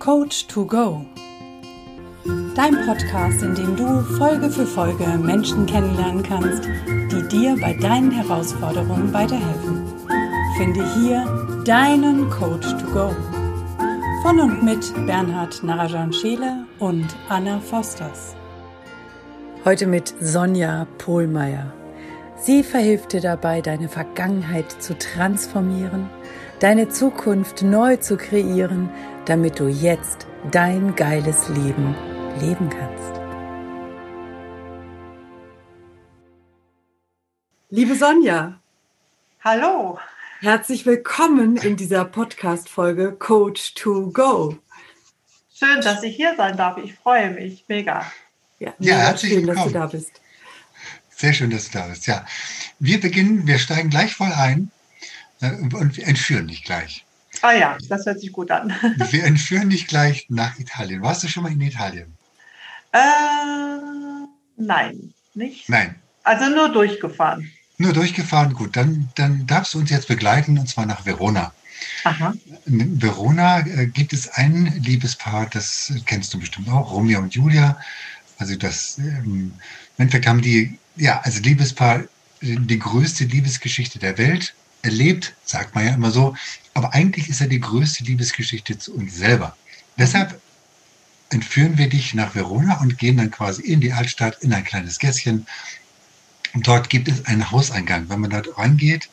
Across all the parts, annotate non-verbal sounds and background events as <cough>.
Coach to Go. Dein Podcast, in dem du Folge für Folge Menschen kennenlernen kannst, die dir bei deinen Herausforderungen weiterhelfen. Finde hier deinen Coach to Go. Von und mit Bernhard Narajan Scheele und Anna Fosters. Heute mit Sonja Pohlmeier. Sie verhilft dir dabei, deine Vergangenheit zu transformieren, deine Zukunft neu zu kreieren, damit du jetzt dein geiles Leben leben kannst. Liebe Sonja. Hallo. Herzlich willkommen in dieser Podcast-Folge Coach to Go. Schön, dass ich hier sein darf. Ich freue mich mega. Ja, ja herzlich schön, willkommen. dass du da bist. Sehr schön, dass du da bist. Ja, wir beginnen, wir steigen gleich voll ein äh, und entführen dich gleich. Ah ja, das hört sich gut an. <laughs> wir entführen dich gleich nach Italien. Warst du schon mal in Italien? Äh, nein, nicht. Nein. Also nur durchgefahren. Nur durchgefahren, gut. Dann, dann darfst du uns jetzt begleiten und zwar nach Verona. Aha. In Verona äh, gibt es ein Liebespaar, das kennst du bestimmt auch, Romeo und Julia. Also das, ähm, im Endeffekt haben die ja, also Liebespaar, die größte Liebesgeschichte der Welt erlebt, sagt man ja immer so. Aber eigentlich ist er die größte Liebesgeschichte zu uns selber. Deshalb entführen wir dich nach Verona und gehen dann quasi in die Altstadt, in ein kleines Gässchen. Und dort gibt es einen Hauseingang. Wenn man dort reingeht,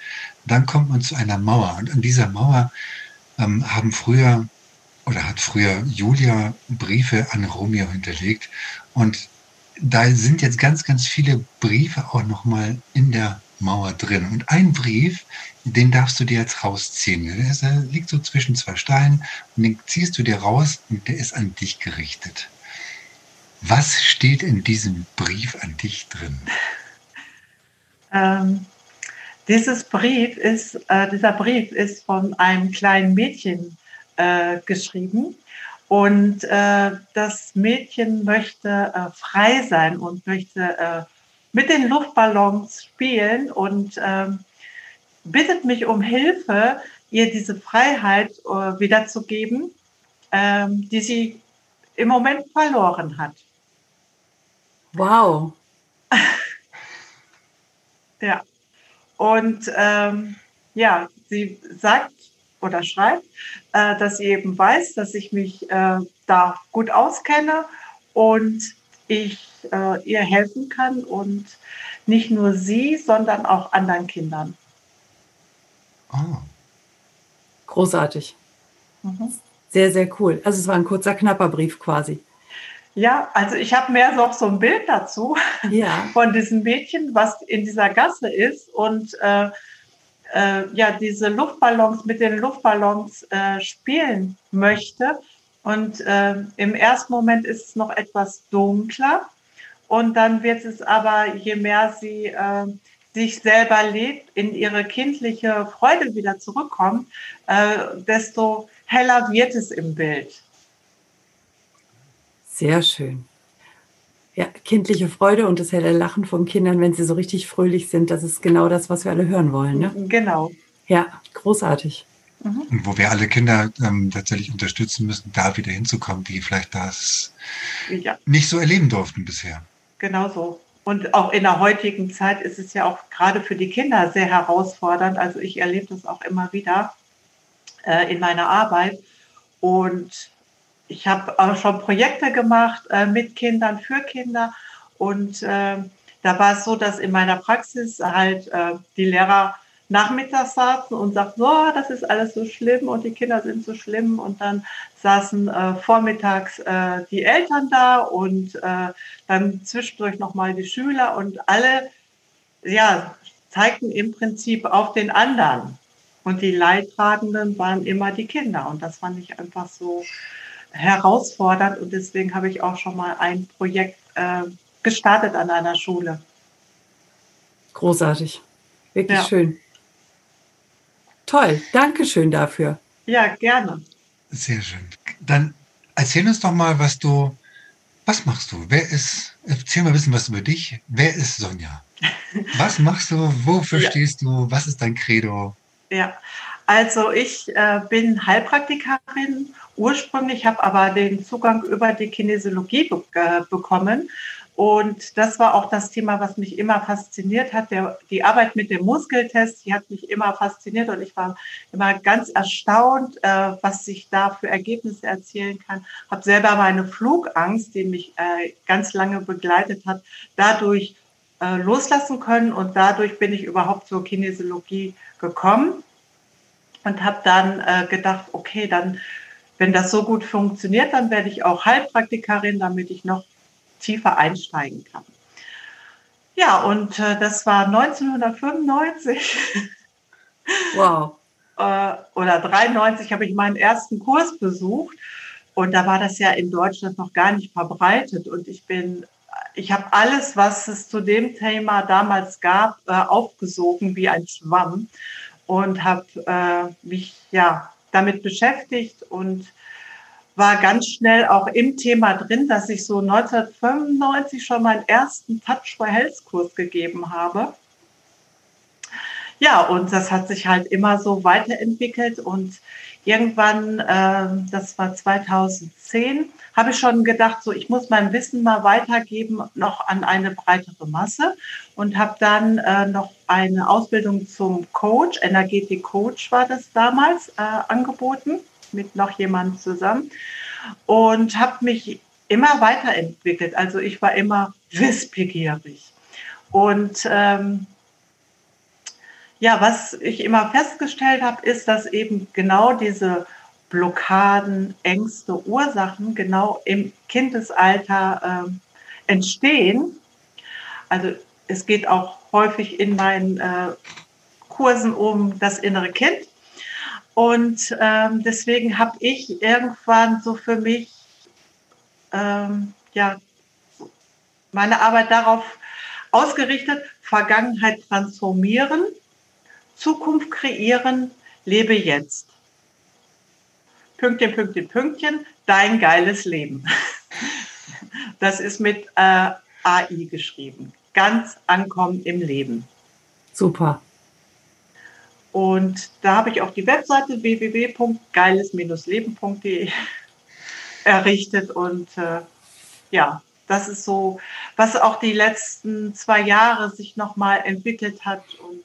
dann kommt man zu einer Mauer. Und an dieser Mauer ähm, haben früher oder hat früher Julia Briefe an Romeo hinterlegt. Und da sind jetzt ganz, ganz viele Briefe auch nochmal in der Mauer drin. Und ein Brief, den darfst du dir jetzt rausziehen. Der, ist, der liegt so zwischen zwei Steinen und den ziehst du dir raus und der ist an dich gerichtet. Was steht in diesem Brief an dich drin? Ähm, dieses Brief ist, äh, dieser Brief ist von einem kleinen Mädchen äh, geschrieben und äh, das Mädchen möchte äh, frei sein und möchte äh, mit den Luftballons spielen und ähm, bittet mich um Hilfe, ihr diese Freiheit äh, wiederzugeben, ähm, die sie im Moment verloren hat. Wow. <laughs> ja. Und ähm, ja, sie sagt, oder schreibt, äh, dass sie eben weiß, dass ich mich äh, da gut auskenne und ich äh, ihr helfen kann und nicht nur sie, sondern auch anderen Kindern. Oh. Großartig. Mhm. Sehr, sehr cool. Also es war ein kurzer, knapper Brief quasi. Ja, also ich habe mehr noch so ein Bild dazu ja. <laughs> von diesem Mädchen, was in dieser Gasse ist und äh, äh, ja diese Luftballons mit den Luftballons äh, spielen möchte. Und äh, im ersten Moment ist es noch etwas dunkler. Und dann wird es aber, je mehr sie äh, sich selber lebt, in ihre kindliche Freude wieder zurückkommt, äh, desto heller wird es im Bild. Sehr schön. Ja, kindliche Freude und das helle Lachen von Kindern, wenn sie so richtig fröhlich sind, das ist genau das, was wir alle hören wollen. Ne? Genau. Ja, großartig. Mhm. Und wo wir alle Kinder ähm, tatsächlich unterstützen müssen, da wieder hinzukommen, die vielleicht das ja. nicht so erleben durften bisher. Genau so. Und auch in der heutigen Zeit ist es ja auch gerade für die Kinder sehr herausfordernd. Also ich erlebe das auch immer wieder äh, in meiner Arbeit. Und ich habe auch schon Projekte gemacht äh, mit Kindern, für Kinder. Und äh, da war es so, dass in meiner Praxis halt äh, die Lehrer nachmittags saßen und sagten, oh, das ist alles so schlimm und die Kinder sind so schlimm. Und dann saßen äh, vormittags äh, die Eltern da und äh, dann zwischendurch nochmal die Schüler und alle ja, zeigten im Prinzip auf den anderen. Und die Leidtragenden waren immer die Kinder. Und das fand ich einfach so herausfordernd und deswegen habe ich auch schon mal ein Projekt äh, gestartet an einer Schule. Großartig. Wirklich ja. schön. Toll, danke schön dafür. Ja, gerne. Sehr schön. Dann erzähl uns doch mal, was du, was machst du? Wer ist, erzähl mal ein bisschen was über dich. Wer ist Sonja? Was machst du? Wofür ja. stehst du? Was ist dein Credo? Ja, Also ich äh, bin Heilpraktikerin ursprünglich, habe aber den Zugang über die Kinesiologie be äh, bekommen. Und das war auch das Thema, was mich immer fasziniert hat. Der, die Arbeit mit dem Muskeltest, die hat mich immer fasziniert und ich war immer ganz erstaunt, äh, was sich da für Ergebnisse erzielen kann. Habe selber meine Flugangst, die mich äh, ganz lange begleitet hat, dadurch äh, loslassen können und dadurch bin ich überhaupt zur Kinesiologie gekommen und habe dann äh, gedacht, okay, dann wenn das so gut funktioniert, dann werde ich auch Heilpraktikerin, damit ich noch tiefer einsteigen kann. Ja, und äh, das war 1995. Wow. <laughs> äh, oder 93 habe ich meinen ersten Kurs besucht. Und da war das ja in Deutschland noch gar nicht verbreitet. Und ich bin, ich habe alles, was es zu dem Thema damals gab, äh, aufgesogen wie ein Schwamm und habe äh, mich ja damit beschäftigt und war ganz schnell auch im Thema drin, dass ich so 1995 schon meinen ersten Touch for Health Kurs gegeben habe. Ja, und das hat sich halt immer so weiterentwickelt und irgendwann, äh, das war 2010, habe ich schon gedacht, so ich muss mein Wissen mal weitergeben noch an eine breitere Masse und habe dann äh, noch eine Ausbildung zum Coach, Energetik Coach war das damals, äh, angeboten mit noch jemandem zusammen und habe mich immer weiterentwickelt. Also ich war immer wissbegierig. Und ähm, ja, was ich immer festgestellt habe, ist, dass eben genau diese Blockaden, Ängste, Ursachen genau im Kindesalter äh, entstehen. Also es geht auch häufig in meinen äh, Kursen um das innere Kind. Und ähm, deswegen habe ich irgendwann so für mich ähm, ja, meine Arbeit darauf ausgerichtet, Vergangenheit transformieren, Zukunft kreieren, lebe jetzt. Pünktchen, Pünktchen, Pünktchen, dein geiles Leben. <laughs> Das ist mit äh, AI geschrieben. Ganz ankommen im Leben. Super. Und da habe ich auch die Webseite www.geiles-leben.de <laughs> errichtet. Und äh, ja, das ist so, was auch die letzten zwei Jahre sich nochmal entwickelt hat. Und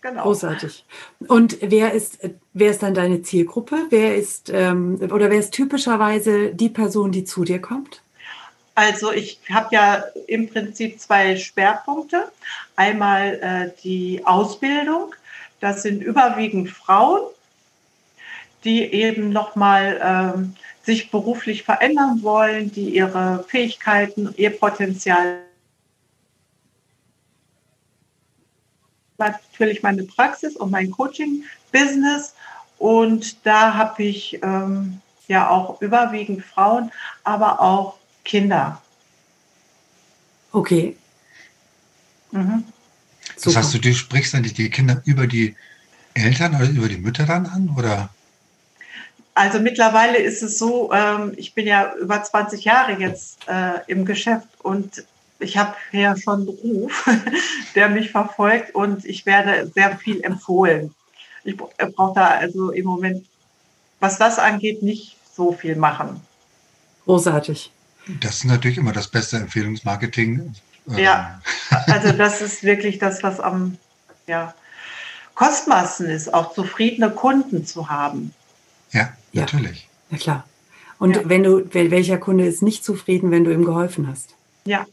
Genau. Großartig. Und wer ist, wer ist dann deine Zielgruppe? Wer ist ähm, oder wer ist typischerweise die Person, die zu dir kommt? Also ich habe ja im Prinzip zwei Schwerpunkte. Einmal äh, die Ausbildung. Das sind überwiegend Frauen, die eben nochmal ähm, sich beruflich verändern wollen, die ihre Fähigkeiten, ihr Potenzial natürlich meine Praxis und mein Coaching-Business. Und da habe ich ähm, ja auch überwiegend Frauen, aber auch Kinder. Okay. Mhm. Das heißt, du, du sprichst dann die Kinder über die Eltern oder über die Mütter dann an? Oder? Also mittlerweile ist es so, ähm, ich bin ja über 20 Jahre jetzt äh, im Geschäft und ich habe ja schon einen Beruf, <laughs> der mich verfolgt und ich werde sehr viel empfohlen. Ich brauche da also im Moment, was das angeht, nicht so viel machen. Großartig. Das ist natürlich immer das beste Empfehlungsmarketing. Ja, <laughs> also das ist wirklich das, was am ja, kostbarsten ist, auch zufriedene Kunden zu haben. Ja, natürlich. Ja, klar. Und ja. wenn du, welcher Kunde ist nicht zufrieden, wenn du ihm geholfen hast? Ja,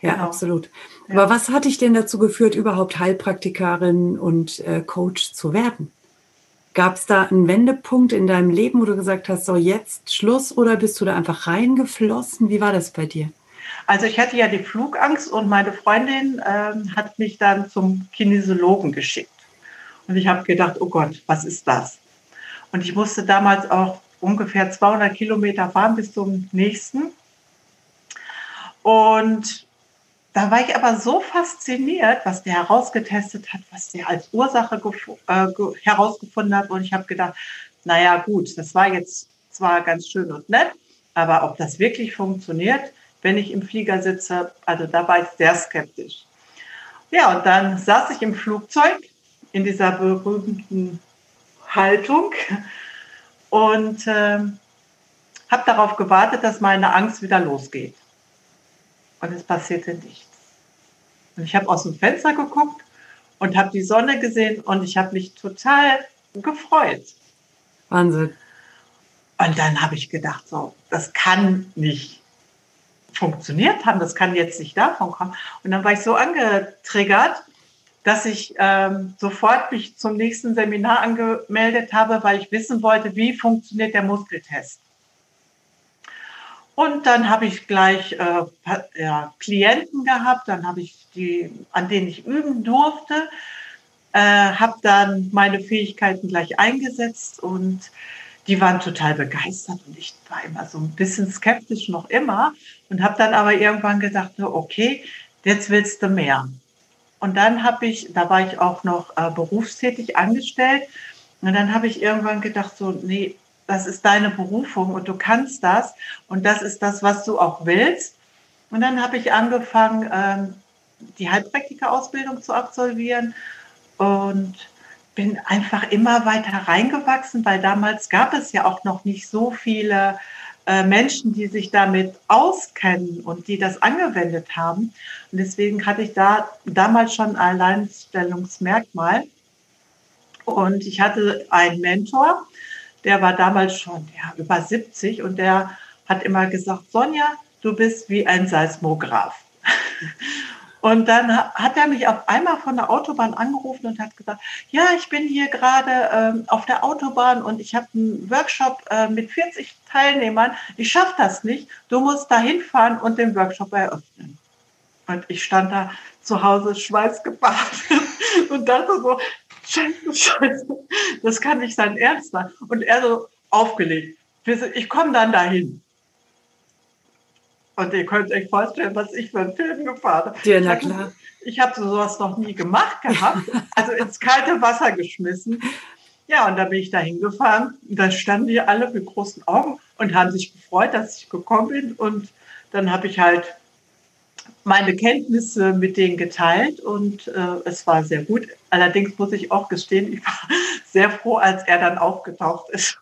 ja, genau. absolut. Ja. Aber was hat dich denn dazu geführt, überhaupt Heilpraktikerin und äh, Coach zu werden? Gab es da einen Wendepunkt in deinem Leben, wo du gesagt hast, so jetzt Schluss oder bist du da einfach reingeflossen? Wie war das bei dir? Also ich hatte ja die Flugangst und meine Freundin ähm, hat mich dann zum Kinesiologen geschickt. Und ich habe gedacht, oh Gott, was ist das? Und ich musste damals auch ungefähr 200 Kilometer fahren bis zum nächsten. Und da war ich aber so fasziniert, was der herausgetestet hat, was der als Ursache äh, herausgefunden hat. Und ich habe gedacht, naja gut, das war jetzt zwar ganz schön und nett, aber ob das wirklich funktioniert, wenn ich im Flieger sitze, also da war ich sehr skeptisch. Ja, und dann saß ich im Flugzeug in dieser berühmten Haltung und äh, habe darauf gewartet, dass meine Angst wieder losgeht. Und es passierte nichts. Und ich habe aus dem Fenster geguckt und habe die Sonne gesehen und ich habe mich total gefreut. Wahnsinn. Und dann habe ich gedacht, so, das kann nicht funktioniert haben, das kann jetzt nicht davon kommen. Und dann war ich so angetriggert, dass ich ähm, sofort mich zum nächsten Seminar angemeldet habe, weil ich wissen wollte, wie funktioniert der Muskeltest. Und dann habe ich gleich äh, ja, Klienten gehabt, dann habe ich die, an denen ich üben durfte, äh, habe dann meine Fähigkeiten gleich eingesetzt. Und die waren total begeistert. Und ich war immer so ein bisschen skeptisch noch immer. Und habe dann aber irgendwann gedacht, okay, jetzt willst du mehr. Und dann habe ich, da war ich auch noch äh, berufstätig angestellt. Und dann habe ich irgendwann gedacht, so, nee, das ist deine Berufung und du kannst das und das ist das, was du auch willst. Und dann habe ich angefangen, ähm, die Heilpraktika-Ausbildung zu absolvieren und bin einfach immer weiter reingewachsen, weil damals gab es ja auch noch nicht so viele äh, Menschen, die sich damit auskennen und die das angewendet haben. Und deswegen hatte ich da damals schon ein Alleinstellungsmerkmal. Und ich hatte einen Mentor, der war damals schon ja, über 70 und der hat immer gesagt, Sonja, du bist wie ein Seismograph. <laughs> Und dann hat er mich auf einmal von der Autobahn angerufen und hat gesagt, ja, ich bin hier gerade ähm, auf der Autobahn und ich habe einen Workshop äh, mit 40 Teilnehmern. Ich schaffe das nicht. Du musst da hinfahren und den Workshop eröffnen. Und ich stand da zu Hause schweißgebadet <laughs> und dachte so, scheiße, <laughs> scheiße, das kann nicht sein Ernst sein. Und er so aufgelegt. Ich komme dann dahin. Und ihr könnt euch vorstellen, was ich für einen Film gefahren habe. Ja, na klar. Ich habe sowas noch nie gemacht gehabt. Also ins kalte Wasser geschmissen. Ja, und da bin ich da hingefahren. Und da standen die alle mit großen Augen und haben sich gefreut, dass ich gekommen bin. Und dann habe ich halt meine Kenntnisse mit denen geteilt und äh, es war sehr gut. Allerdings muss ich auch gestehen, ich war <laughs> sehr froh, als er dann aufgetaucht ist.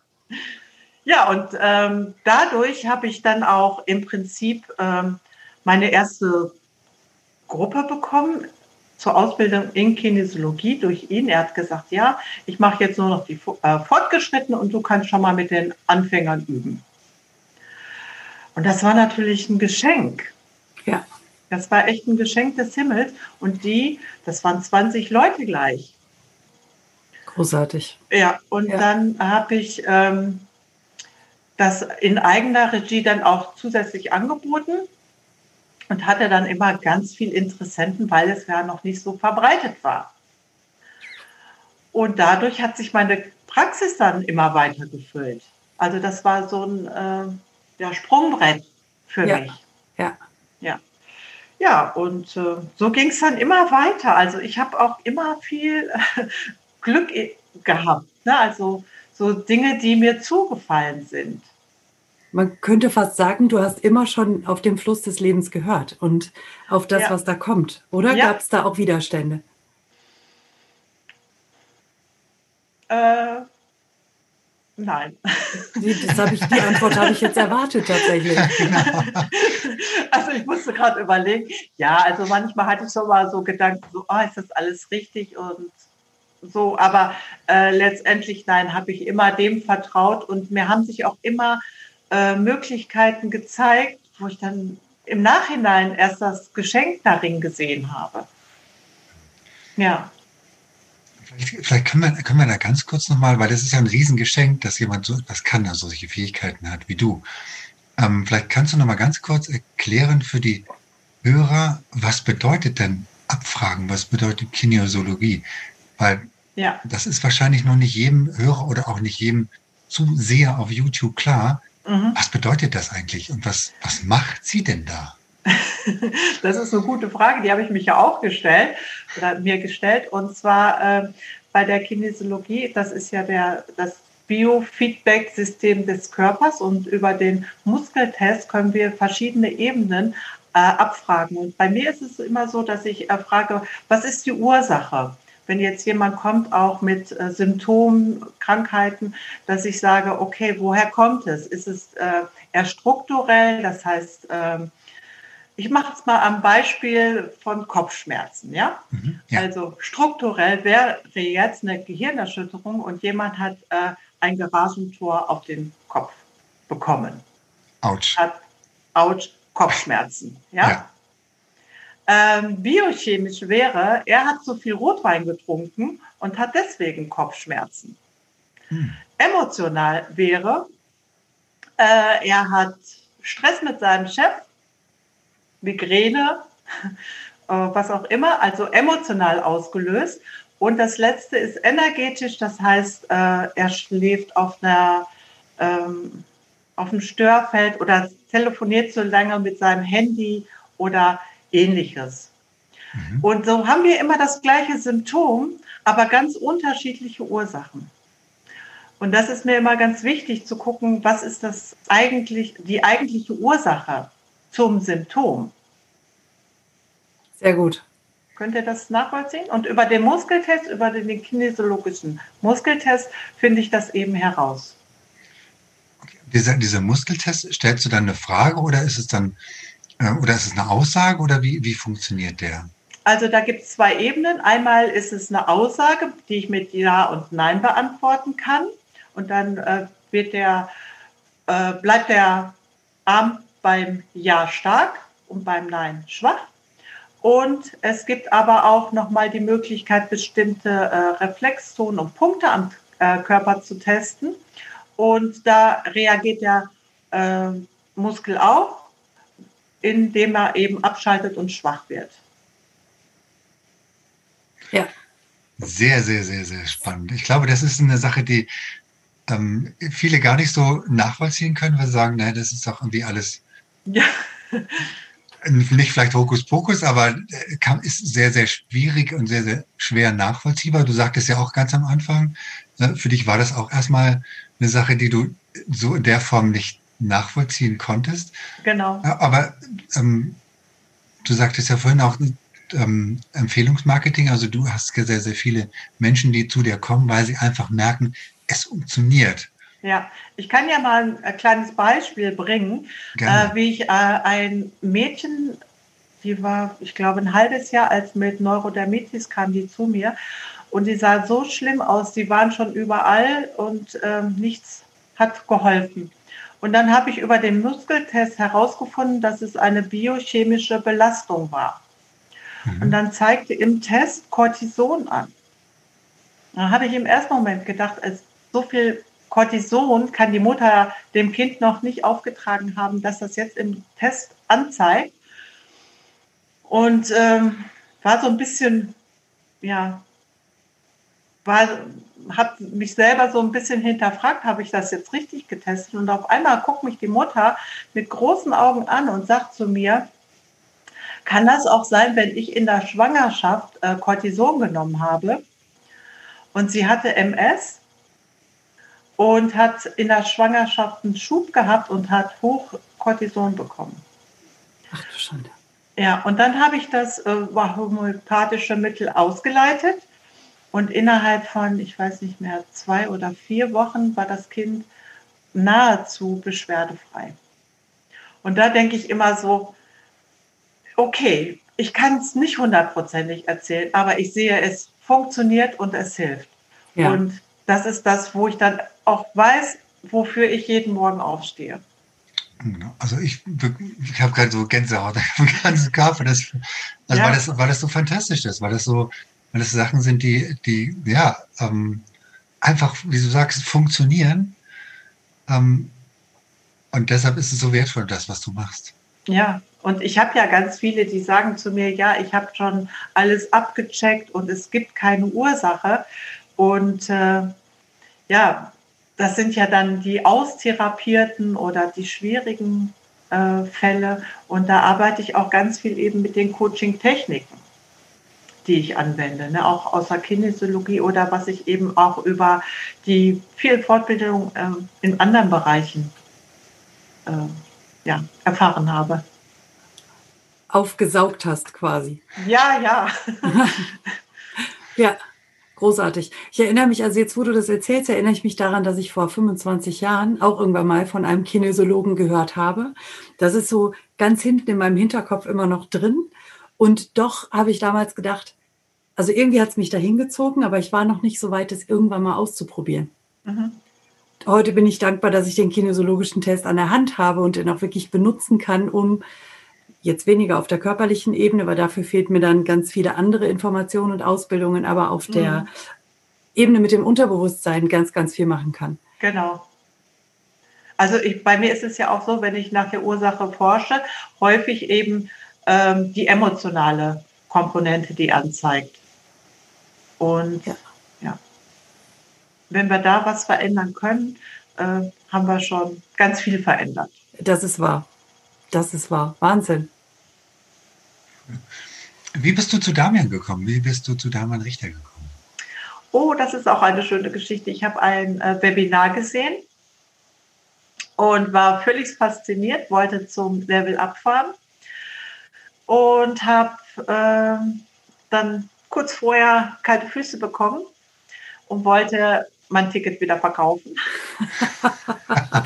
Ja, und ähm, dadurch habe ich dann auch im Prinzip ähm, meine erste Gruppe bekommen zur Ausbildung in Kinesiologie durch ihn. Er hat gesagt, ja, ich mache jetzt nur noch die äh, Fortgeschrittene und du kannst schon mal mit den Anfängern üben. Und das war natürlich ein Geschenk. Ja. Das war echt ein Geschenk des Himmels. Und die, das waren 20 Leute gleich. Großartig. Ja, und ja. dann habe ich ähm, das in eigener Regie dann auch zusätzlich angeboten und hatte dann immer ganz viel Interessenten, weil es ja noch nicht so verbreitet war. Und dadurch hat sich meine Praxis dann immer weiter gefüllt. Also das war so ein äh, ja, Sprungbrett für ja. mich. Ja. Ja. Ja, und äh, so ging es dann immer weiter. Also ich habe auch immer viel äh, <laughs> Glück gehabt. Ne? Also so Dinge, die mir zugefallen sind. Man könnte fast sagen, du hast immer schon auf den Fluss des Lebens gehört und auf das, ja. was da kommt. Oder ja. gab es da auch Widerstände? Äh, nein. Das habe ich, die Antwort habe ich jetzt erwartet tatsächlich. <laughs> Genau. Also ich musste gerade überlegen, ja, also manchmal hatte ich schon mal so Gedanken, so, oh, ist das alles richtig und so, aber äh, letztendlich nein, habe ich immer dem vertraut und mir haben sich auch immer äh, Möglichkeiten gezeigt, wo ich dann im Nachhinein erst das Geschenk darin gesehen habe. Ja. Vielleicht, vielleicht können, wir, können wir da ganz kurz nochmal, weil das ist ja ein Riesengeschenk, dass jemand so etwas kann, also solche Fähigkeiten hat wie du. Ähm, vielleicht kannst du nochmal ganz kurz erklären für die Hörer, was bedeutet denn Abfragen, was bedeutet Kinesiologie? Weil ja. das ist wahrscheinlich noch nicht jedem Hörer oder auch nicht jedem Zuseher auf YouTube klar. Mhm. Was bedeutet das eigentlich und was, was macht sie denn da? <laughs> das ist eine gute Frage, die habe ich mich ja auch gestellt oder mir gestellt. Und zwar äh, bei der Kinesiologie, das ist ja der, das Biofeedback-System des Körpers und über den Muskeltest können wir verschiedene Ebenen äh, abfragen. Und bei mir ist es immer so, dass ich äh, frage, was ist die Ursache? wenn jetzt jemand kommt, auch mit äh, Symptomen, Krankheiten, dass ich sage, okay, woher kommt es? Ist es äh, eher strukturell? Das heißt, ähm, ich mache es mal am Beispiel von Kopfschmerzen. Ja? Mhm, ja. Also strukturell wäre jetzt eine Gehirnerschütterung und jemand hat äh, ein Garagentor auf den Kopf bekommen. Autsch. Hat Autsch, Kopfschmerzen. ja? ja ähm, biochemisch wäre, er hat zu viel Rotwein getrunken und hat deswegen Kopfschmerzen. Hm. Emotional wäre, äh, er hat Stress mit seinem Chef, Migräne, äh, was auch immer, also emotional ausgelöst. Und das letzte ist energetisch, das heißt, äh, er schläft auf einer ähm, auf dem Störfeld oder telefoniert so lange mit seinem Handy oder ähnliches. Mhm. Und so haben wir immer das gleiche Symptom, aber ganz unterschiedliche Ursachen. Und das ist mir immer ganz wichtig zu gucken, was ist das eigentlich, die eigentliche Ursache zum Symptom. Sehr gut. Könnt ihr das nachvollziehen? Und über den Muskeltest, über den kinesiologischen Muskeltest finde ich das eben heraus. Okay. Dieser, dieser Muskeltest, stellst du dann eine Frage oder ist es dann äh, oder ist es eine Aussage oder wie, wie funktioniert der? Also da gibt es zwei Ebenen. Einmal ist es eine Aussage, die ich mit Ja und Nein beantworten kann. Und dann äh, wird der, äh, bleibt der Arm beim Ja stark und beim Nein schwach. Und es gibt aber auch nochmal die Möglichkeit, bestimmte äh, Reflexzonen und Punkte am äh, Körper zu testen. Und da reagiert der äh, Muskel auch indem er eben abschaltet und schwach wird. Ja. Sehr, sehr, sehr, sehr spannend. Ich glaube, das ist eine Sache, die ähm, viele gar nicht so nachvollziehen können, weil sie sagen, nein, das ist doch irgendwie alles. Ja. Nicht vielleicht Hokuspokus, aber äh, ist sehr, sehr schwierig und sehr, sehr schwer nachvollziehbar. Du sagtest ja auch ganz am Anfang, ne, für dich war das auch erstmal eine Sache, die du so in der Form nicht nachvollziehen konntest. Genau. Aber ähm, du sagtest ja vorhin auch ähm, Empfehlungsmarketing, also du hast sehr, sehr viele Menschen, die zu dir kommen, weil sie einfach merken, es funktioniert. Ja, ich kann ja mal ein kleines Beispiel bringen, äh, wie ich äh, ein Mädchen, die war, ich glaube, ein halbes Jahr alt mit Neurodermitis, kam die zu mir und die sah so schlimm aus, die waren schon überall und ähm, nichts hat geholfen. Und dann habe ich über den Muskeltest herausgefunden, dass es eine biochemische Belastung war. Mhm. Und dann zeigte im Test Cortison an. Da habe ich im ersten Moment gedacht, als so viel Cortison kann die Mutter dem Kind noch nicht aufgetragen haben, dass das jetzt im Test anzeigt. Und ähm, war so ein bisschen, ja, war habe mich selber so ein bisschen hinterfragt, habe ich das jetzt richtig getestet? Und auf einmal guckt mich die Mutter mit großen Augen an und sagt zu mir, kann das auch sein, wenn ich in der Schwangerschaft äh, Cortison genommen habe? Und sie hatte MS und hat in der Schwangerschaft einen Schub gehabt und hat hoch Cortison bekommen. Ach du Schande. Ja, und dann habe ich das äh, homöopathische Mittel ausgeleitet und innerhalb von, ich weiß nicht mehr, zwei oder vier Wochen war das Kind nahezu beschwerdefrei. Und da denke ich immer so, okay, ich kann es nicht hundertprozentig erzählen, aber ich sehe, es funktioniert und es hilft. Ja. Und das ist das, wo ich dann auch weiß, wofür ich jeden Morgen aufstehe. Also ich, ich habe gerade so Gänsehaut <laughs> am ganzen Körper, das, also ja. weil, das, weil das so fantastisch ist, weil das so, weil das Sachen sind, die, die ja, ähm, einfach, wie du sagst, funktionieren. Ähm, und deshalb ist es so wertvoll, das, was du machst. Ja, und ich habe ja ganz viele, die sagen zu mir, ja, ich habe schon alles abgecheckt und es gibt keine Ursache. Und äh, ja, das sind ja dann die austherapierten oder die schwierigen äh, Fälle. Und da arbeite ich auch ganz viel eben mit den Coaching-Techniken die ich anwende, ne? auch aus der Kinesiologie oder was ich eben auch über die viel Fortbildung äh, in anderen Bereichen äh, ja, erfahren habe. Aufgesaugt hast quasi. Ja, ja. <laughs> ja. Großartig. Ich erinnere mich, also jetzt, wo du das erzählst, erinnere ich mich daran, dass ich vor 25 Jahren auch irgendwann mal von einem Kinesiologen gehört habe. Das ist so ganz hinten in meinem Hinterkopf immer noch drin. Und doch habe ich damals gedacht, also irgendwie hat es mich dahin gezogen, aber ich war noch nicht so weit, es irgendwann mal auszuprobieren. Mhm. Heute bin ich dankbar, dass ich den kinesiologischen Test an der Hand habe und den auch wirklich benutzen kann, um Jetzt weniger auf der körperlichen Ebene, weil dafür fehlt mir dann ganz viele andere Informationen und Ausbildungen, aber auf der mhm. Ebene mit dem Unterbewusstsein ganz, ganz viel machen kann. Genau. Also ich, bei mir ist es ja auch so, wenn ich nach der Ursache forsche, häufig eben ähm, die emotionale Komponente, die anzeigt. Und ja. ja. wenn wir da was verändern können, äh, haben wir schon ganz viel verändert. Das ist wahr. Das ist wahr. Wahnsinn. Wie bist du zu Damian gekommen? Wie bist du zu Damian Richter gekommen? Oh, das ist auch eine schöne Geschichte. Ich habe ein äh, Webinar gesehen und war völlig fasziniert, wollte zum Level abfahren und habe äh, dann kurz vorher kalte Füße bekommen und wollte mein Ticket wieder verkaufen. <laughs>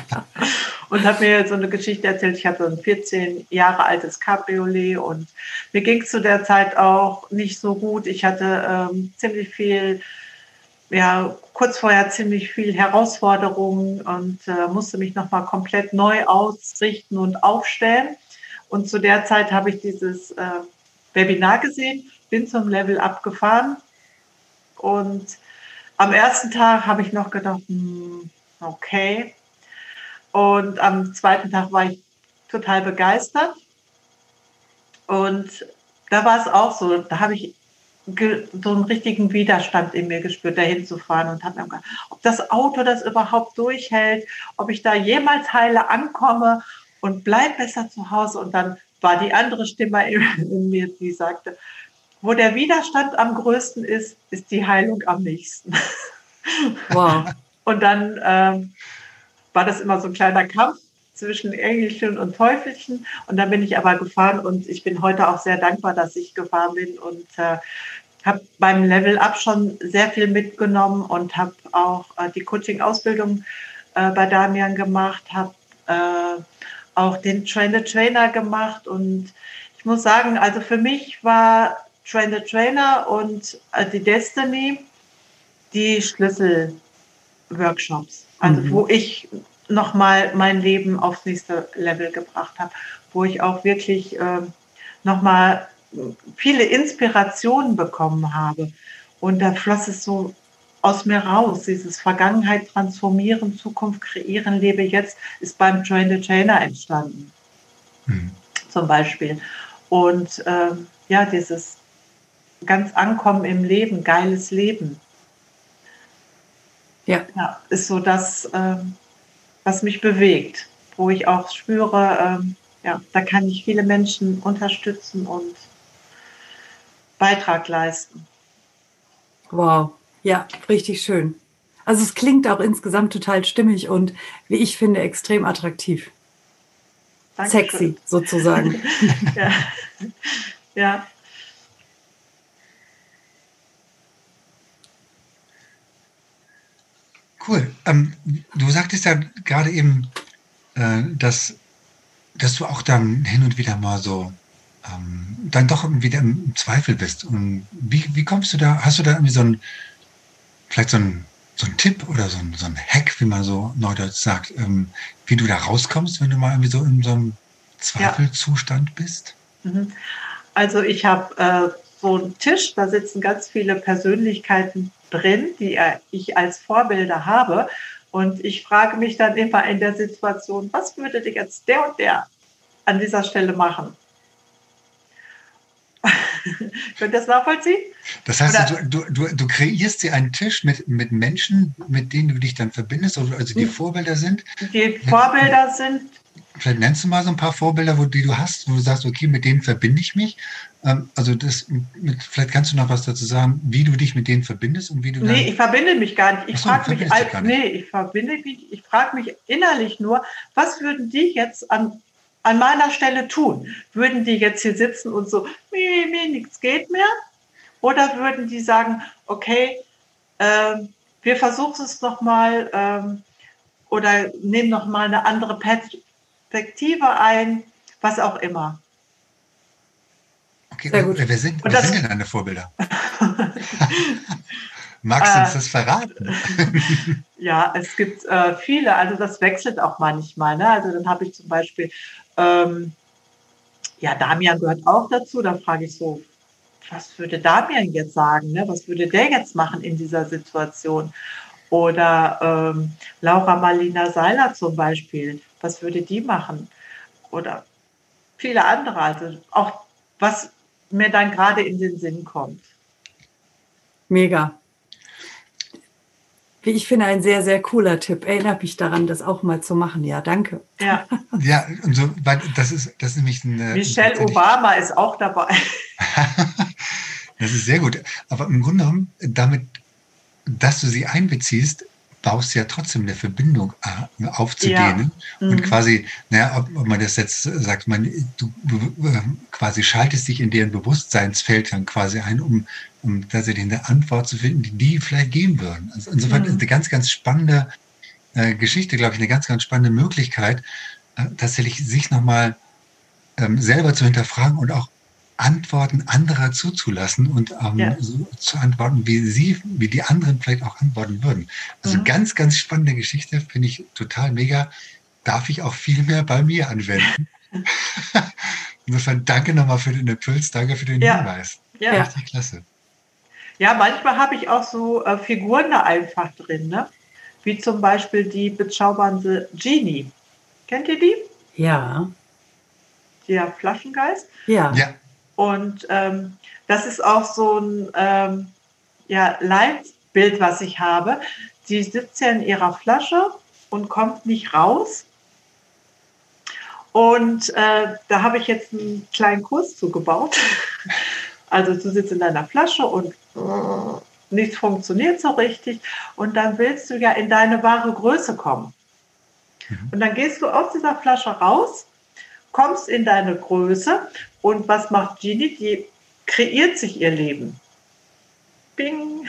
und habe mir so eine Geschichte erzählt. Ich hatte ein 14 Jahre altes Cabriolet und mir ging es zu der Zeit auch nicht so gut. Ich hatte ähm, ziemlich viel, ja, kurz vorher ziemlich viel Herausforderungen und äh, musste mich nochmal komplett neu ausrichten und aufstellen. Und zu der Zeit habe ich dieses äh, Webinar gesehen, bin zum Level abgefahren und am ersten Tag habe ich noch gedacht, hm, okay, und am zweiten Tag war ich total begeistert. Und da war es auch so, da habe ich so einen richtigen Widerstand in mir gespürt, dahin zu fahren und habe mir gedacht, ob das Auto das überhaupt durchhält, ob ich da jemals heile ankomme und bleib besser zu Hause. Und dann war die andere Stimme in, in mir, die sagte, wo der Widerstand am größten ist, ist die Heilung am nächsten. Wow. Und dann ähm, war das immer so ein kleiner Kampf zwischen Engelchen und Teufelchen. Und dann bin ich aber gefahren und ich bin heute auch sehr dankbar, dass ich gefahren bin und äh, habe beim Level Up schon sehr viel mitgenommen und habe auch äh, die Coaching-Ausbildung äh, bei Damian gemacht, habe äh, auch den Trainer Trainer gemacht und ich muss sagen, also für mich war Trainer Trainer und äh, die Destiny die Schlüsselworkshops. Also mhm. wo ich nochmal mein Leben aufs nächste Level gebracht habe, wo ich auch wirklich äh, nochmal viele Inspirationen bekommen habe. Und da floss es so aus mir raus, dieses Vergangenheit transformieren, Zukunft kreieren, lebe jetzt, ist beim Train the Trainer entstanden. Mhm. Zum Beispiel. Und ähm, ja, dieses ganz Ankommen im Leben, geiles Leben. Ja. ja ist so das, ähm, was mich bewegt, wo ich auch spüre, ähm, ja, da kann ich viele Menschen unterstützen und Beitrag leisten. Wow, ja, richtig schön. Also es klingt auch insgesamt total stimmig und wie ich finde extrem attraktiv. Dankeschön. Sexy sozusagen. <laughs> ja. ja. Cool. Ähm, du sagtest ja gerade eben, äh, dass, dass du auch dann hin und wieder mal so ähm, dann doch wieder im Zweifel bist. Und wie, wie kommst du da? Hast du da irgendwie so ein, vielleicht so ein, so ein Tipp oder so ein, so ein Hack, wie man so neudeutsch sagt, ähm, wie du da rauskommst, wenn du mal irgendwie so in so einem Zweifelzustand ja. bist? Mhm. Also ich habe äh, so einen Tisch, da sitzen ganz viele Persönlichkeiten drin, die ich als Vorbilder habe. Und ich frage mich dann immer in der Situation, was würde jetzt der und der an dieser Stelle machen? <laughs> Könnt ihr das nachvollziehen? Das heißt, du, du, du, kreierst dir einen Tisch mit, mit Menschen, mit denen du dich dann verbindest, also die hm. Vorbilder sind? Die Vorbilder sind. Vielleicht nennst du mal so ein paar Vorbilder, wo, die du hast, wo du sagst, okay, mit denen verbinde ich mich. Ähm, also das, mit, vielleicht kannst du noch was dazu sagen, wie du dich mit denen verbindest und wie du. Nee, ich verbinde mich gar nicht. Ich so, frage mich, all, nee, ich verbinde mich, ich frage mich innerlich nur, was würden die jetzt an, an meiner Stelle tun? Würden die jetzt hier sitzen und so, mir, mir nichts geht mehr? Oder würden die sagen, okay, ähm, wir versuchen es nochmal ähm, oder nehmen nochmal eine andere Perspektive ein, was auch immer. Okay, Sehr gut. wer sind, wer sind denn deine Vorbilder? <laughs> Magst du uns äh, das verraten? <laughs> ja, es gibt äh, viele, also das wechselt auch manchmal. Ne? Also dann habe ich zum Beispiel, ähm, ja, Damian gehört auch dazu, da frage ich so, was würde Damian jetzt sagen? Ne? Was würde der jetzt machen in dieser Situation? Oder ähm, Laura Marlina Seiler zum Beispiel, was würde die machen? Oder viele andere, also auch was mir dann gerade in den Sinn kommt. Mega. Wie ich finde, ein sehr, sehr cooler Tipp. Erinnert mich daran, das auch mal zu machen. Ja, danke. Ja, <laughs> ja und so, das ist, das ist nämlich eine. Michelle Obama ist auch dabei. <laughs> das ist sehr gut. Aber im Grunde genommen, damit, dass du sie einbeziehst, baust du ja trotzdem eine Verbindung äh, aufzudehnen ja. und mhm. quasi, naja, ob, man das jetzt sagt, man, du äh, quasi schaltest dich in deren Bewusstseinsfeld dann quasi ein, um um tatsächlich eine Antwort zu finden, die die vielleicht geben würden. Also insofern mhm. eine ganz, ganz spannende äh, Geschichte, glaube ich, eine ganz, ganz spannende Möglichkeit, äh, tatsächlich sich nochmal ähm, selber zu hinterfragen und auch Antworten anderer zuzulassen und ähm, ja. so zu antworten, wie sie, wie die anderen vielleicht auch antworten würden. Also mhm. ganz, ganz spannende Geschichte, finde ich total mega. Darf ich auch viel mehr bei mir anwenden. <laughs> Insofern danke nochmal für den Impuls, danke für den ja. Hinweis. Ja. Richtig klasse. Ja, manchmal habe ich auch so äh, Figuren da einfach drin, ne? wie zum Beispiel die bezaubernde Genie. Kennt ihr die? Ja. Der Flaschengeist? Ja. ja. Und ähm, das ist auch so ein ähm, ja, Leitbild, was ich habe. Sie sitzt ja in ihrer Flasche und kommt nicht raus. Und äh, da habe ich jetzt einen kleinen Kurs zugebaut. <laughs> Also du sitzt in deiner Flasche und nichts funktioniert so richtig und dann willst du ja in deine wahre Größe kommen. Mhm. Und dann gehst du aus dieser Flasche raus, kommst in deine Größe und was macht Genie? Die kreiert sich ihr Leben. Bing.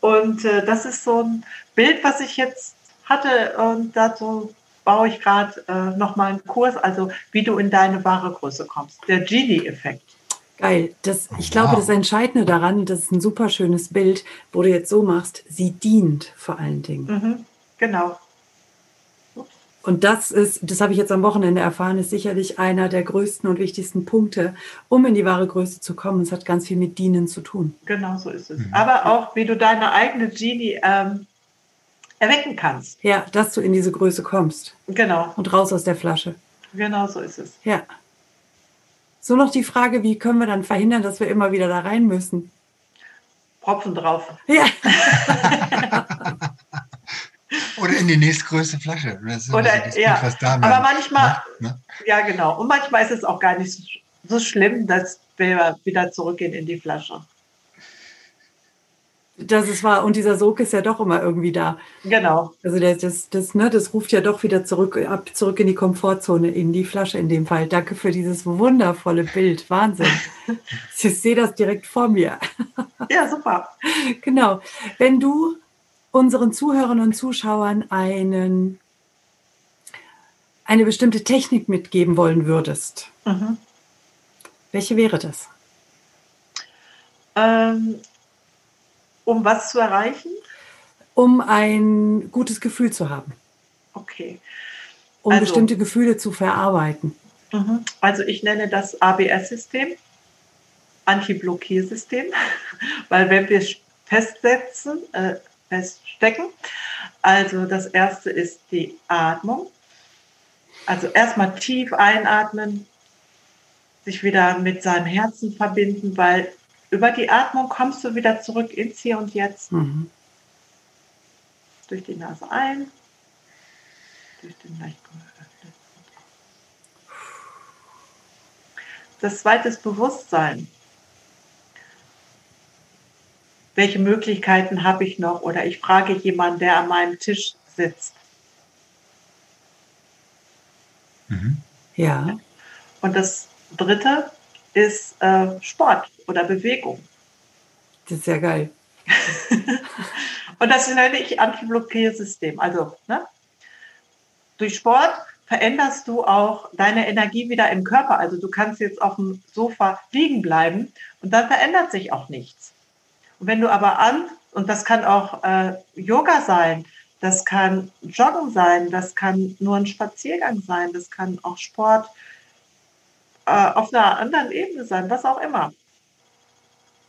Und äh, das ist so ein Bild, was ich jetzt hatte und dazu baue ich gerade äh, nochmal einen Kurs, also wie du in deine wahre Größe kommst. Der Genie-Effekt. Geil. Das, ich glaube, das Entscheidende daran, das ist ein super schönes Bild, wo du jetzt so machst, sie dient vor allen Dingen. Mhm, genau. Und das ist, das habe ich jetzt am Wochenende erfahren, ist sicherlich einer der größten und wichtigsten Punkte, um in die wahre Größe zu kommen. Es hat ganz viel mit Dienen zu tun. Genau so ist es. Mhm. Aber auch, wie du deine eigene Genie ähm, erwecken kannst. Ja, dass du in diese Größe kommst. Genau. Und raus aus der Flasche. Genau so ist es. Ja. So noch die Frage, wie können wir dann verhindern, dass wir immer wieder da rein müssen? Propfen drauf. Ja. <laughs> <laughs> Oder in die nächstgrößte Flasche. Oder, so ja. Bild, Aber manchmal, macht, ne? ja genau. Und manchmal ist es auch gar nicht so, so schlimm, dass wir wieder zurückgehen in die Flasche. Das ist wahr. Und dieser Sog ist ja doch immer irgendwie da. Genau. Also das, das, das, ne, das ruft ja doch wieder zurück, ab, zurück in die Komfortzone, in die Flasche in dem Fall. Danke für dieses wundervolle Bild. Wahnsinn. <laughs> ich sehe das direkt vor mir. Ja, super. Genau. Wenn du unseren Zuhörern und Zuschauern einen, eine bestimmte Technik mitgeben wollen würdest, mhm. welche wäre das? Ähm, um was zu erreichen? Um ein gutes Gefühl zu haben. Okay. Um also, bestimmte Gefühle zu verarbeiten. Mhm. Also ich nenne das ABS-System, Anti-Blockiersystem, <laughs> weil wenn wir festsetzen, äh, feststecken, also das erste ist die Atmung. Also erstmal tief einatmen, sich wieder mit seinem Herzen verbinden, weil über die Atmung kommst du wieder zurück ins Hier und Jetzt. Mhm. Durch die Nase ein, durch den leicht geöffneten Das zweite ist Bewusstsein. Welche Möglichkeiten habe ich noch? Oder ich frage jemanden, der an meinem Tisch sitzt. Mhm. Ja. Und das dritte ist äh, Sport oder Bewegung. Das ist ja geil. <laughs> und das nenne ich Antiblockiersystem. Also ne? durch Sport veränderst du auch deine Energie wieder im Körper. Also du kannst jetzt auf dem Sofa liegen bleiben und dann verändert sich auch nichts. Und wenn du aber an, und das kann auch äh, Yoga sein, das kann Joggen sein, das kann nur ein Spaziergang sein, das kann auch Sport äh, auf einer anderen Ebene sein, was auch immer.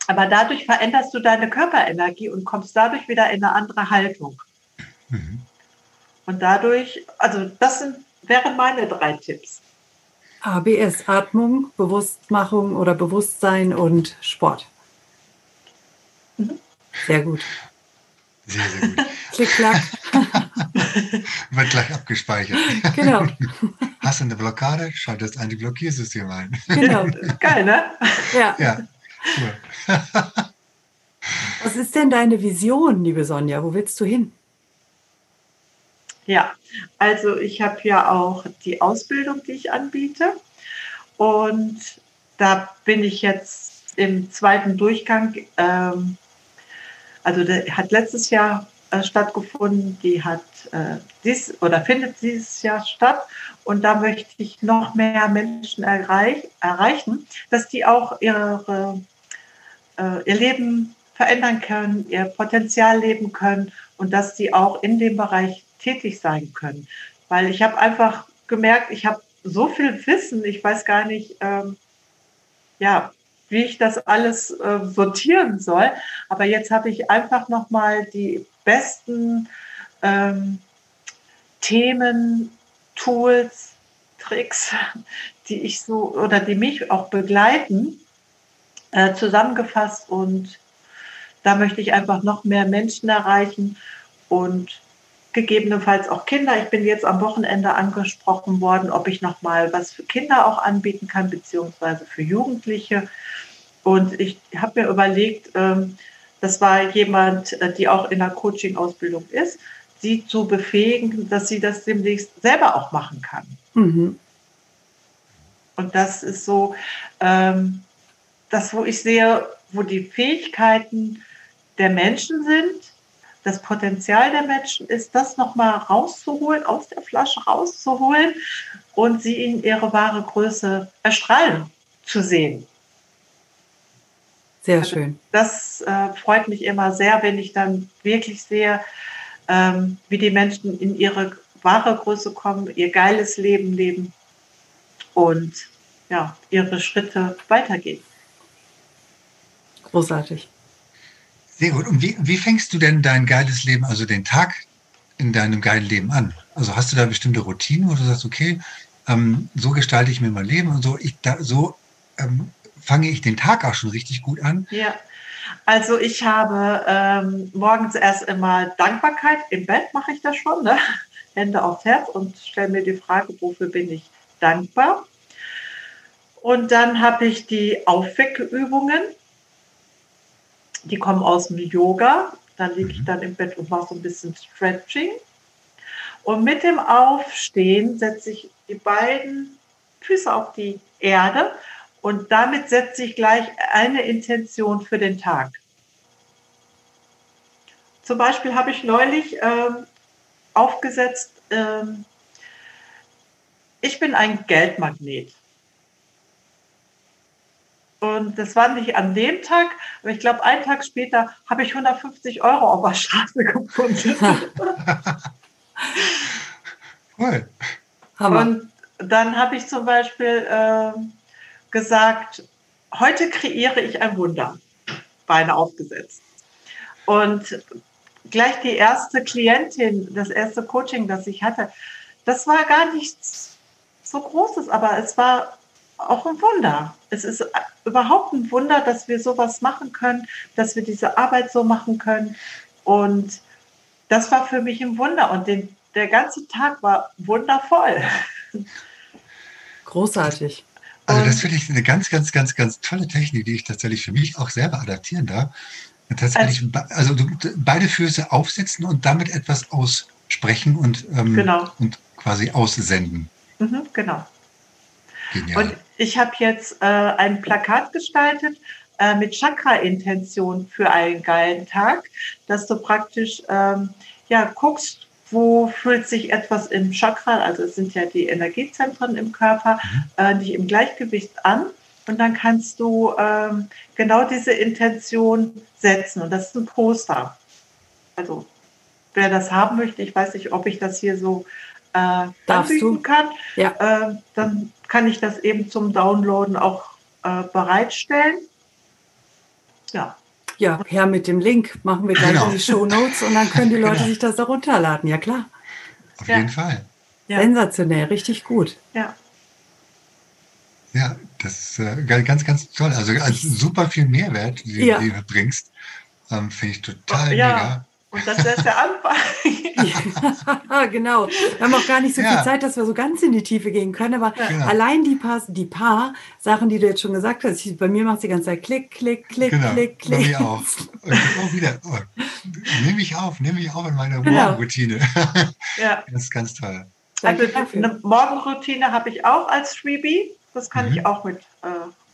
Aber dadurch veränderst du deine Körperenergie und kommst dadurch wieder in eine andere Haltung. Mhm. Und dadurch, also das sind, wären meine drei Tipps. ABS, Atmung, Bewusstmachung oder Bewusstsein und Sport. Mhm. Sehr gut. Sehr, sehr gut. <laughs> Klick, klack. <laughs> Wird gleich abgespeichert. Genau. <laughs> Hast du eine Blockade? Schaltest ein Blockiersystem ein. Genau. Geil, ne? Ja. ja. Cool. Was ist denn deine Vision, liebe Sonja? Wo willst du hin? Ja, also ich habe ja auch die Ausbildung, die ich anbiete. Und da bin ich jetzt im zweiten Durchgang. Ähm, also der hat letztes Jahr äh, stattgefunden, die hat äh, dies oder findet dieses Jahr statt. Und da möchte ich noch mehr Menschen erreich, erreichen, dass die auch ihre, äh, ihr Leben verändern können, ihr Potenzial leben können und dass die auch in dem Bereich tätig sein können. Weil ich habe einfach gemerkt, ich habe so viel Wissen, ich weiß gar nicht, ähm, ja, wie ich das alles äh, sortieren soll. Aber jetzt habe ich einfach nochmal die besten ähm, Themen, Tools, Tricks, <laughs> die ich so oder die mich auch begleiten, äh, zusammengefasst und da möchte ich einfach noch mehr Menschen erreichen und gegebenenfalls auch Kinder. Ich bin jetzt am Wochenende angesprochen worden, ob ich noch mal was für Kinder auch anbieten kann, beziehungsweise für Jugendliche. Und ich habe mir überlegt, ähm, das war jemand, äh, die auch in der Coaching-Ausbildung ist, sie zu befähigen, dass sie das demnächst selber auch machen kann. Mhm. Und das ist so ähm, das, wo ich sehe, wo die Fähigkeiten der Menschen sind, das Potenzial der Menschen ist, das nochmal rauszuholen, aus der Flasche rauszuholen und sie in ihre wahre Größe erstrahlen zu sehen. Sehr also schön. Das äh, freut mich immer sehr, wenn ich dann wirklich sehe, ähm, wie die Menschen in ihre wahre Größe kommen, ihr geiles Leben leben und ja, ihre Schritte weitergehen. Großartig. Sehr gut. Und wie, wie fängst du denn dein geiles Leben, also den Tag in deinem geilen Leben an? Also hast du da bestimmte Routinen, wo du sagst, okay, ähm, so gestalte ich mir mein Leben und so, ich, da, so ähm, fange ich den Tag auch schon richtig gut an? Ja. Also ich habe ähm, morgens erst immer Dankbarkeit. Im Bett mache ich das schon, ne? <laughs> Hände aufs Herz und stelle mir die Frage, wofür bin ich dankbar? Und dann habe ich die Aufweckübungen die kommen aus dem Yoga. Da liege ich mhm. dann im Bett und mache so ein bisschen Stretching. Und mit dem Aufstehen setze ich die beiden Füße auf die Erde und damit setze ich gleich eine Intention für den Tag. Zum Beispiel habe ich neulich ähm, aufgesetzt, ähm, ich bin ein Geldmagnet. Und das war nicht an dem Tag, aber ich glaube, einen Tag später habe ich 150 Euro auf der Straße <laughs> gefunden. <laughs> cool. Und dann habe ich zum Beispiel äh, gesagt, heute kreiere ich ein Wunder. Beine aufgesetzt. Und gleich die erste Klientin, das erste Coaching, das ich hatte, das war gar nichts so Großes, aber es war auch ein Wunder. Es ist überhaupt ein Wunder, dass wir sowas machen können, dass wir diese Arbeit so machen können. Und das war für mich ein Wunder. Und den, der ganze Tag war wundervoll. Großartig. Also das finde ich eine ganz, ganz, ganz, ganz tolle Technik, die ich tatsächlich für mich auch selber adaptieren darf. Tatsächlich, also, also beide Füße aufsetzen und damit etwas aussprechen und, ähm, genau. und quasi aussenden. Mhm, genau. Genial. Und ich habe jetzt äh, ein Plakat gestaltet, äh, mit Chakra-Intention für einen geilen Tag, dass du praktisch ähm, ja, guckst, wo fühlt sich etwas im Chakra, also es sind ja die Energiezentren im Körper, mhm. äh, nicht im Gleichgewicht an. Und dann kannst du ähm, genau diese Intention setzen. Und das ist ein Poster. Also wer das haben möchte, ich weiß nicht, ob ich das hier so äh, anbieten kann, ja. äh, dann kann ich das eben zum Downloaden auch äh, bereitstellen. Ja. Ja, her mit dem Link. Machen wir gleich genau. in die Show Notes und dann können die Leute genau. sich das auch runterladen. Ja, klar. Auf ja. jeden Fall. Ja. Sensationell, richtig gut. Ja. Ja, das ist äh, ganz, ganz toll. Also, also super viel Mehrwert, den ja. du bringst. Ähm, Finde ich total ja. mega. Und das ist der Anfang. ja, genau. Wir haben auch gar nicht so ja. viel Zeit, dass wir so ganz in die Tiefe gehen können. Aber genau. allein die paar, die paar Sachen, die du jetzt schon gesagt hast, bei mir macht es die ganze Zeit Klick, Klick, Klick, genau. Klick, Klick. Bei mir auch. Und auch wieder, oh, nehme ich auf, nehme ich auf in meiner genau. Morgenroutine. ja. <laughs> Das ist ganz toll. Also eine Morgenroutine habe ich auch als Freebie. Das kann mhm. ich auch mit äh,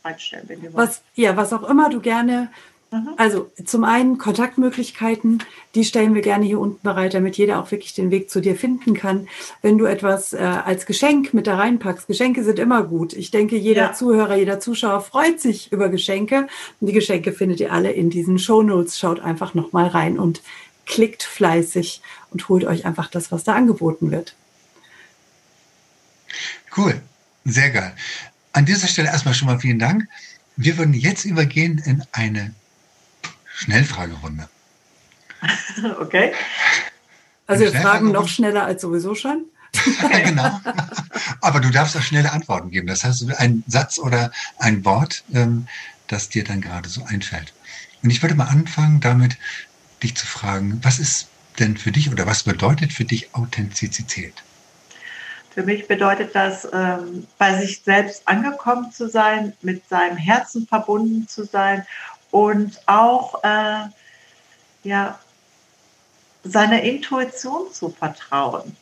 reinstellen, wenn ihr wollt. Was, ja, was auch immer du gerne Mhm. Also zum einen Kontaktmöglichkeiten, die stellen wir gerne hier unten bereit, damit jeder auch wirklich den Weg zu dir finden kann. Wenn du etwas äh, als Geschenk mit da reinpackst, Geschenke sind immer gut. Ich denke, jeder ja. Zuhörer, jeder Zuschauer freut sich über Geschenke. Und die Geschenke findet ihr alle in diesen Show Notes. Schaut einfach nochmal rein und klickt fleißig und holt euch einfach das, was da angeboten wird. Cool, sehr geil. An dieser Stelle erstmal schon mal vielen Dank. Wir würden jetzt übergehen in eine Schnellfragerunde. <laughs> Okay. Also wir fragen noch schneller als sowieso schon. <laughs> genau. <laughs> Aber du darfst auch schnelle Antworten geben. Das heißt, ein Satz oder ein Wort, ähm, das dir dann gerade so einfällt. Und ich würde mal anfangen damit, dich zu fragen, was ist denn für dich oder was bedeutet für dich Authentizität? Für mich bedeutet das, ähm, bei sich selbst angekommen zu sein, mit seinem Herzen verbunden zu sein und auch äh, ja, seiner Intuition zu vertrauen.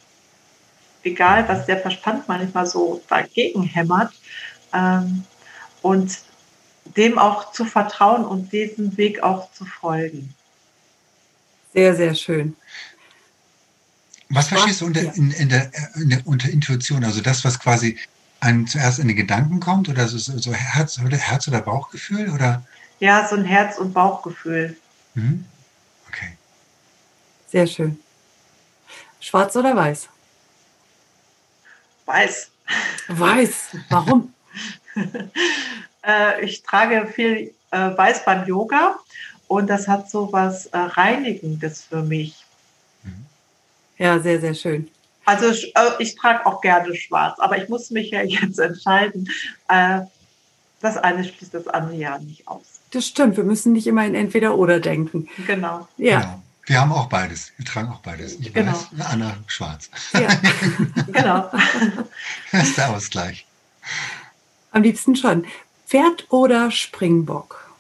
Egal, was der Verstand manchmal so dagegen hämmert. Ähm, und dem auch zu vertrauen und diesem Weg auch zu folgen. Sehr, sehr schön. Was verstehst du unter, ja. in, in der, in der, unter Intuition? Also das, was quasi einem zuerst in den Gedanken kommt oder so, so Herz, oder Herz oder Bauchgefühl? Oder? Ja, so ein Herz- und Bauchgefühl. Mhm. Okay. Sehr schön. Schwarz oder weiß? Weiß. Weiß. Warum? <laughs> äh, ich trage viel äh, Weiß beim Yoga und das hat so was äh, Reinigendes für mich. Mhm. Ja, sehr, sehr schön. Also ich, äh, ich trage auch gerne schwarz, aber ich muss mich ja <laughs> jetzt entscheiden. Äh, das eine schließt das andere ja nicht aus. Das stimmt, wir müssen nicht immer in entweder oder denken. Genau. Ja. Genau. Wir haben auch beides. Wir tragen auch beides. Ich genau. weiß, Anna schwarz. Ja. <laughs> genau. Das ist der Ausgleich. Am liebsten schon. Pferd oder Springbock?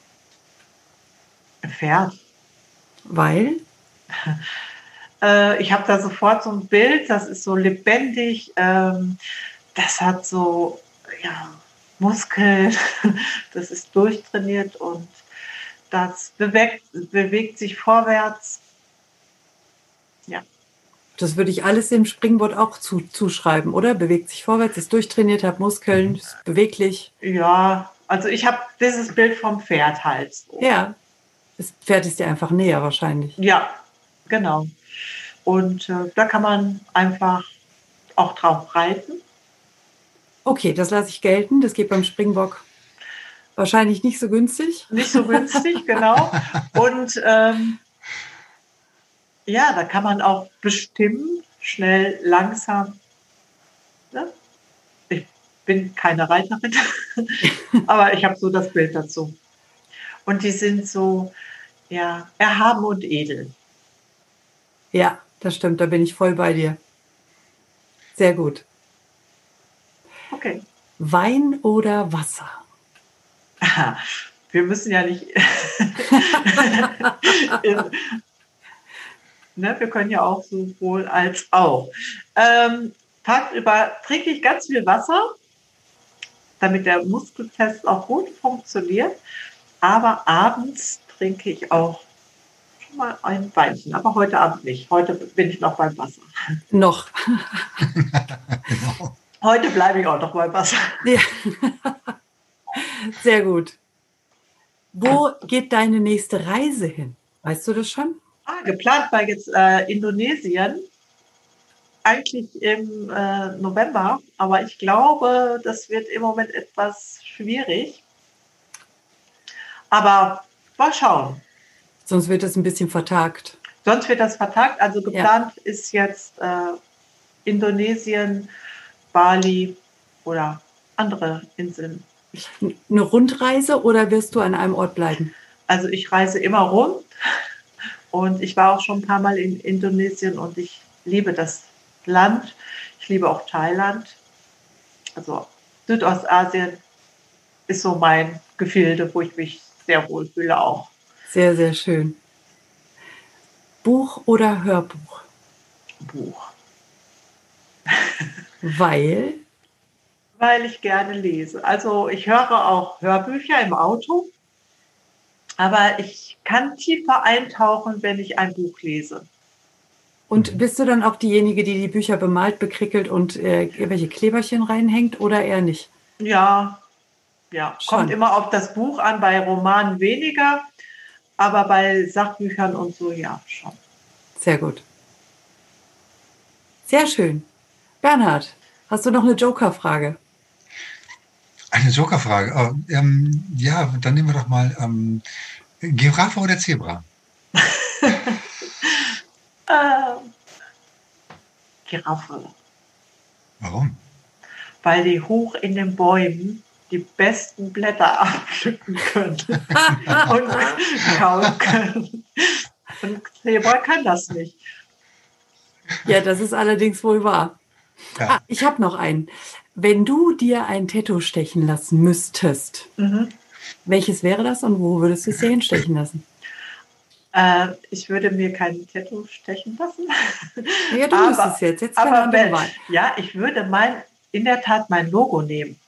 Pferd. Weil? <laughs> Äh, ich habe da sofort so ein Bild, das ist so lebendig. Ähm, das hat so, ja, Muskeln, <laughs> das ist durchtrainiert und das bewegt, bewegt sich vorwärts. Ja. Das würde ich alles dem Springboard auch zu, zuschreiben, oder? Bewegt sich vorwärts, ist durchtrainiert, hat Muskeln, mhm. ist beweglich. Ja, also ich habe dieses Bild vom Pferd halt. So. Ja, das Pferd ist ja einfach näher wahrscheinlich. Ja, genau. Und äh, da kann man einfach auch drauf reiten. Okay, das lasse ich gelten. Das geht beim Springbock wahrscheinlich nicht so günstig. Nicht so günstig, genau. Und ähm, ja, da kann man auch bestimmen, schnell, langsam. Ne? Ich bin keine Reiterin, <laughs> aber ich habe so das Bild dazu. Und die sind so, ja, erhaben und edel. Ja, das stimmt, da bin ich voll bei dir. Sehr gut. Okay. Wein oder Wasser? Aha. Wir müssen ja nicht. <laughs> ne, wir können ja auch sowohl als auch. Ähm, tagsüber trinke ich ganz viel Wasser, damit der Muskeltest auch gut funktioniert. Aber abends trinke ich auch schon mal ein Weinchen, aber heute Abend nicht. Heute bin ich noch beim Wasser. Noch. <laughs> <laughs> genau. Heute bleibe ich auch noch beim Wasser. Ja. Sehr gut. Wo geht deine nächste Reise hin? Weißt du das schon? Ah, geplant war jetzt äh, Indonesien. Eigentlich im äh, November, aber ich glaube, das wird im Moment etwas schwierig. Aber mal schauen. Sonst wird es ein bisschen vertagt. Sonst wird das vertagt. Also geplant ja. ist jetzt äh, Indonesien, Bali oder andere Inseln. Eine Rundreise oder wirst du an einem Ort bleiben? Also ich reise immer rund und ich war auch schon ein paar Mal in Indonesien und ich liebe das Land. Ich liebe auch Thailand. Also Südostasien ist so mein Gefilde, wo ich mich sehr wohl fühle auch. Sehr, sehr schön. Buch oder Hörbuch? Buch. Weil? Weil ich gerne lese. Also ich höre auch Hörbücher im Auto, aber ich kann tiefer eintauchen, wenn ich ein Buch lese. Und bist du dann auch diejenige, die die Bücher bemalt, bekrickelt und äh, irgendwelche Kleberchen reinhängt oder eher nicht? Ja, ja. Schon. Kommt immer auf das Buch an, bei Romanen weniger, aber bei Sachbüchern und so ja schon. Sehr gut. Sehr schön. Bernhard, hast du noch eine Joker-Frage? Eine Joker-Frage. Oh, ähm, ja, dann nehmen wir doch mal ähm, Giraffe oder Zebra? <laughs> ähm, Giraffe. Warum? Weil die hoch in den Bäumen die besten Blätter <laughs> abpflücken können <laughs> und kauen können. Und Zebra kann das nicht. Ja, das ist allerdings wohl wahr. Ja. Ah, ich habe noch einen. Wenn du dir ein Tattoo stechen lassen müsstest, mhm. welches wäre das und wo würdest du es dir hinstechen <laughs> lassen? Äh, ich würde mir kein Tattoo stechen lassen. Ja, du aber, es jetzt. Jetzt aber wenn, Ja, ich würde mein, in der Tat mein Logo nehmen,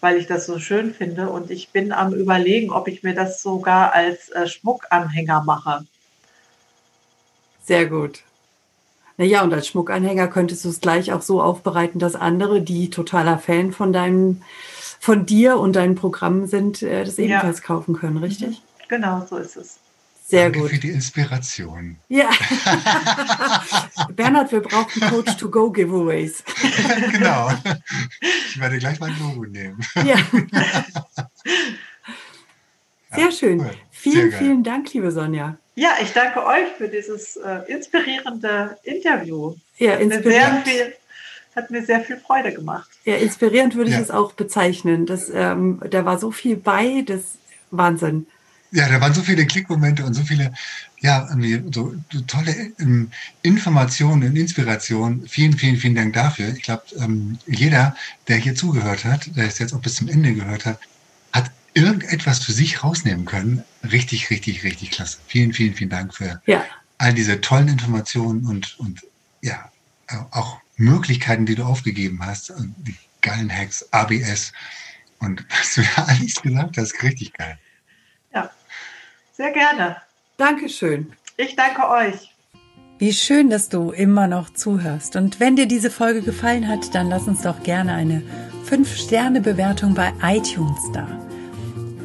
weil ich das so schön finde. Und ich bin am Überlegen, ob ich mir das sogar als äh, Schmuckanhänger mache. Sehr gut. Naja, und als Schmuckanhänger könntest du es gleich auch so aufbereiten, dass andere, die totaler Fan von deinem, von dir und deinen Programmen sind, äh, das ebenfalls ja. kaufen können, richtig? Mhm. Genau, so ist es. Sehr Danke gut. für die Inspiration. Ja. <laughs> Bernhard, wir brauchen Coach-to-Go-Giveaways. <laughs> genau. Ich werde gleich mein Logo nehmen. Ja. <laughs> Sehr schön. Cool. Vielen, Sehr vielen Dank, liebe Sonja. Ja, ich danke euch für dieses äh, inspirierende Interview. Ja, inspirierend. Hat mir, viel, hat mir sehr viel Freude gemacht. Ja, inspirierend würde ja. ich es auch bezeichnen. Das, ähm, da war so viel bei, das Wahnsinn. Ja, da waren so viele Klickmomente und so viele, ja, so, so tolle ähm, Informationen und Inspirationen. Vielen, vielen, vielen Dank dafür. Ich glaube, ähm, jeder, der hier zugehört hat, der es jetzt auch bis zum Ende gehört hat irgendetwas für sich rausnehmen können. Richtig, richtig, richtig klasse. Vielen, vielen, vielen Dank für ja. all diese tollen Informationen und, und ja, auch Möglichkeiten, die du aufgegeben hast. Die geilen Hacks, ABS und <laughs> was du da alles gesagt hast, richtig geil. Ja, sehr gerne. Dankeschön. Ich danke euch. Wie schön, dass du immer noch zuhörst. Und wenn dir diese Folge gefallen hat, dann lass uns doch gerne eine 5-Sterne-Bewertung bei iTunes da.